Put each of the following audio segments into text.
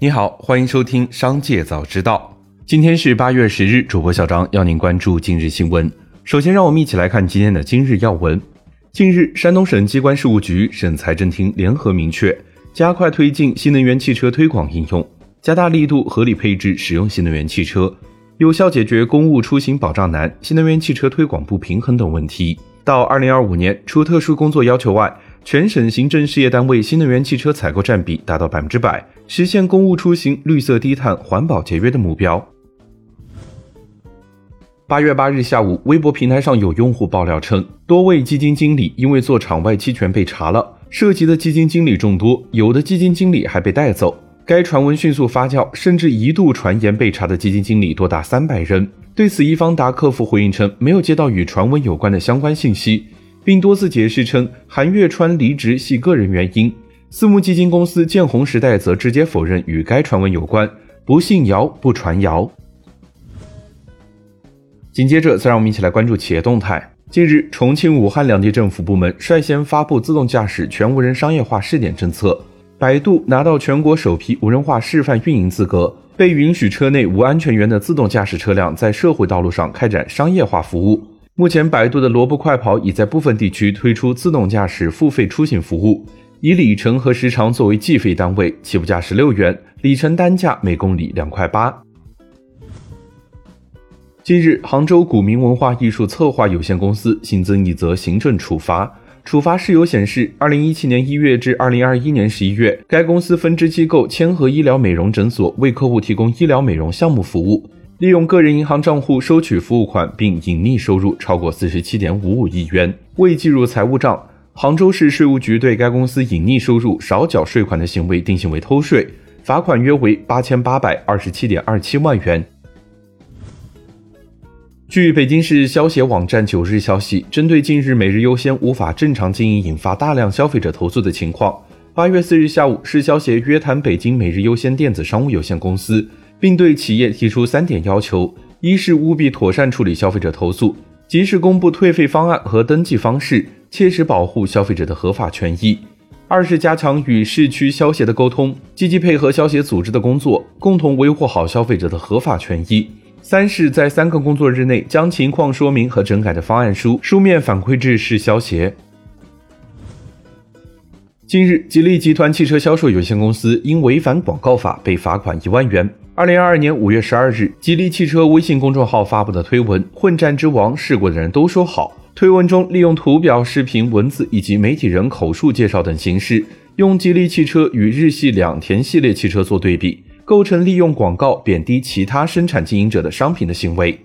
你好，欢迎收听《商界早知道》。今天是八月十日，主播小张要您关注今日新闻。首先，让我们一起来看今天的今日要闻。近日，山东省机关事务局、省财政厅联合明确，加快推进新能源汽车推广应用，加大力度合理配置使用新能源汽车，有效解决公务出行保障难、新能源汽车推广不平衡等问题。到二零二五年，除特殊工作要求外，全省行政事业单位新能源汽车采购占比达到百分之百，实现公务出行绿色低碳、环保节约的目标。八月八日下午，微博平台上有用户爆料称，多位基金经理因为做场外期权被查了，涉及的基金经理众多，有的基金经理还被带走。该传闻迅速发酵，甚至一度传言被查的基金经理多达三百人。对此，易方达客服回应称，没有接到与传闻有关的相关信息。并多次解释称，韩月川离职系个人原因。私募基金公司建宏时代则直接否认与该传闻有关，不信谣不传谣。紧接着，再让我们一起来关注企业动态。近日，重庆、武汉两地政府部门率先发布自动驾驶全无人商业化试点政策，百度拿到全国首批无人化示范运营资格，被允许车内无安全员的自动驾驶车辆在社会道路上开展商业化服务。目前，百度的萝卜快跑已在部分地区推出自动驾驶付费出行服务，以里程和时长作为计费单位，起步价十六元，里程单价每公里两块八。近日，杭州古明文化艺术策划有限公司新增一则行政处罚，处罚事由显示，二零一七年一月至二零二一年十一月，该公司分支机构千和医疗美容诊所为客户提供医疗美容项目服务。利用个人银行账户收取服务款，并隐匿收入超过四十七点五五亿元，未计入财务账。杭州市税务局对该公司隐匿收入、少缴税款的行为定性为偷税，罚款约为八千八百二十七点二七万元。据北京市消协网站九日消息，针对近日每日优先无法正常经营引发大量消费者投诉的情况，八月四日下午，市消协约谈北京每日优先电子商务有限公司。并对企业提出三点要求：一是务必妥善处理消费者投诉，及时公布退费方案和登记方式，切实保护消费者的合法权益；二是加强与市区消协的沟通，积极配合消协组织的工作，共同维护好消费者的合法权益；三是，在三个工作日内将情况说明和整改的方案书书面反馈至市消协。近日，吉利集团汽车销售有限公司因违反广告法被罚款一万元。二零二二年五月十二日，吉利汽车微信公众号发布的推文《混战之王》，试过的人都说好。推文中利用图表、视频、文字以及媒体人口述介绍等形式，用吉利汽车与日系两田系列汽车做对比，构成利用广告贬低其他生产经营者的商品的行为。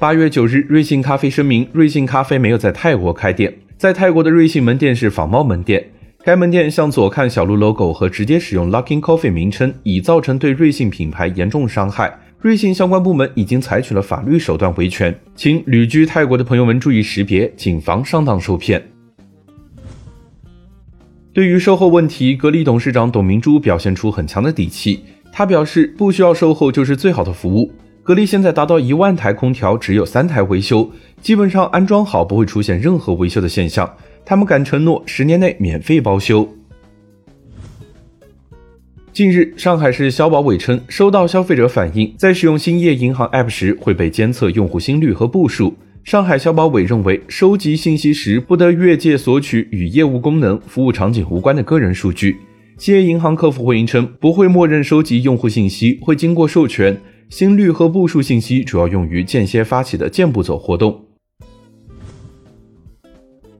八月九日，瑞幸咖啡声明，瑞幸咖啡没有在泰国开店，在泰国的瑞幸门店是仿冒门店。该门店向左看小鹿 logo 和直接使用 Luckin Coffee 名称，已造成对瑞幸品牌严重伤害。瑞幸相关部门已经采取了法律手段维权，请旅居泰国的朋友们注意识别，谨防上当受骗。对于售后问题，格力董事长董明珠表现出很强的底气。他表示，不需要售后就是最好的服务。格力现在达到一万台空调，只有三台维修，基本上安装好不会出现任何维修的现象。他们敢承诺十年内免费包修。近日，上海市消保委称，收到消费者反映，在使用兴业银行 App 时会被监测用户心率和步数。上海消保委认为，收集信息时不得越界索取与业务功能、服务场景无关的个人数据。兴业银行客服回应称，不会默认收集用户信息，会经过授权。心率和步数信息主要用于间歇发起的健步走活动。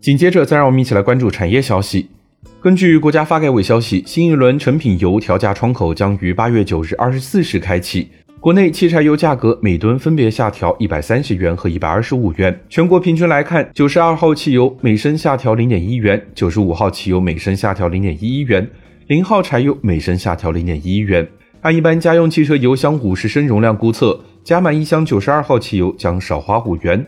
紧接着，再让我们一起来关注产业消息。根据国家发改委消息，新一轮成品油调价窗口将于八月九日二十四时开启。国内汽柴油价格每吨分别下调一百三十元和一百二十五元。全国平均来看，九十二号汽油每升下调零点一元，九十五号汽油每升下调零点一一元，零号柴油每升下调零点一一元。按一般家用汽车油箱五十升容量估测，加满一箱九十二号汽油将少花五元。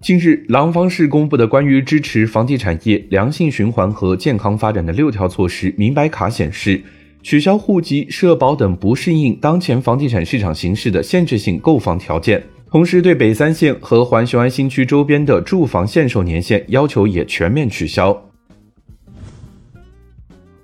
近日，廊坊市公布的关于支持房地产业良性循环和健康发展的六条措施明白卡显示，取消户籍、社保等不适应当前房地产市场形势的限制性购房条件，同时对北三县和环雄安新区周边的住房限售年限要求也全面取消。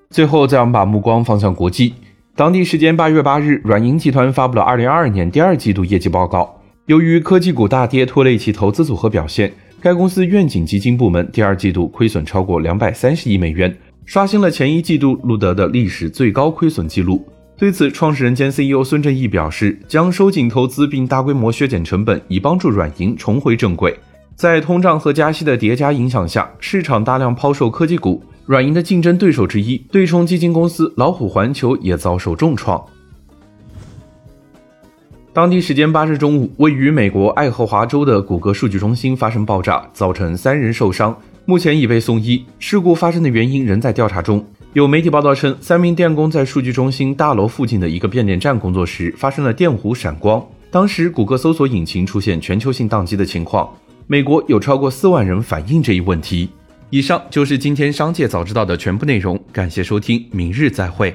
最后，再我们把目光放向国际。当地时间八月八日，软银集团发布了二零二二年第二季度业绩报告。由于科技股大跌拖累其投资组合表现，该公司愿景基金部门第二季度亏损超过两百三十亿美元，刷新了前一季度录得的历史最高亏损记录。对此，创始人兼 CEO 孙正义表示，将收紧投资并大规模削减成本，以帮助软银重回正轨。在通胀和加息的叠加影响下，市场大量抛售科技股。软银的竞争对手之一对冲基金公司老虎环球也遭受重创。当地时间八日中午，位于美国爱荷华州的谷歌数据中心发生爆炸，造成三人受伤，目前已被送医。事故发生的原因仍在调查中。有媒体报道称，三名电工在数据中心大楼附近的一个变电站工作时，发生了电弧闪光。当时，谷歌搜索引擎出现全球性宕机的情况。美国有超过四万人反映这一问题。以上就是今天商界早知道的全部内容，感谢收听，明日再会。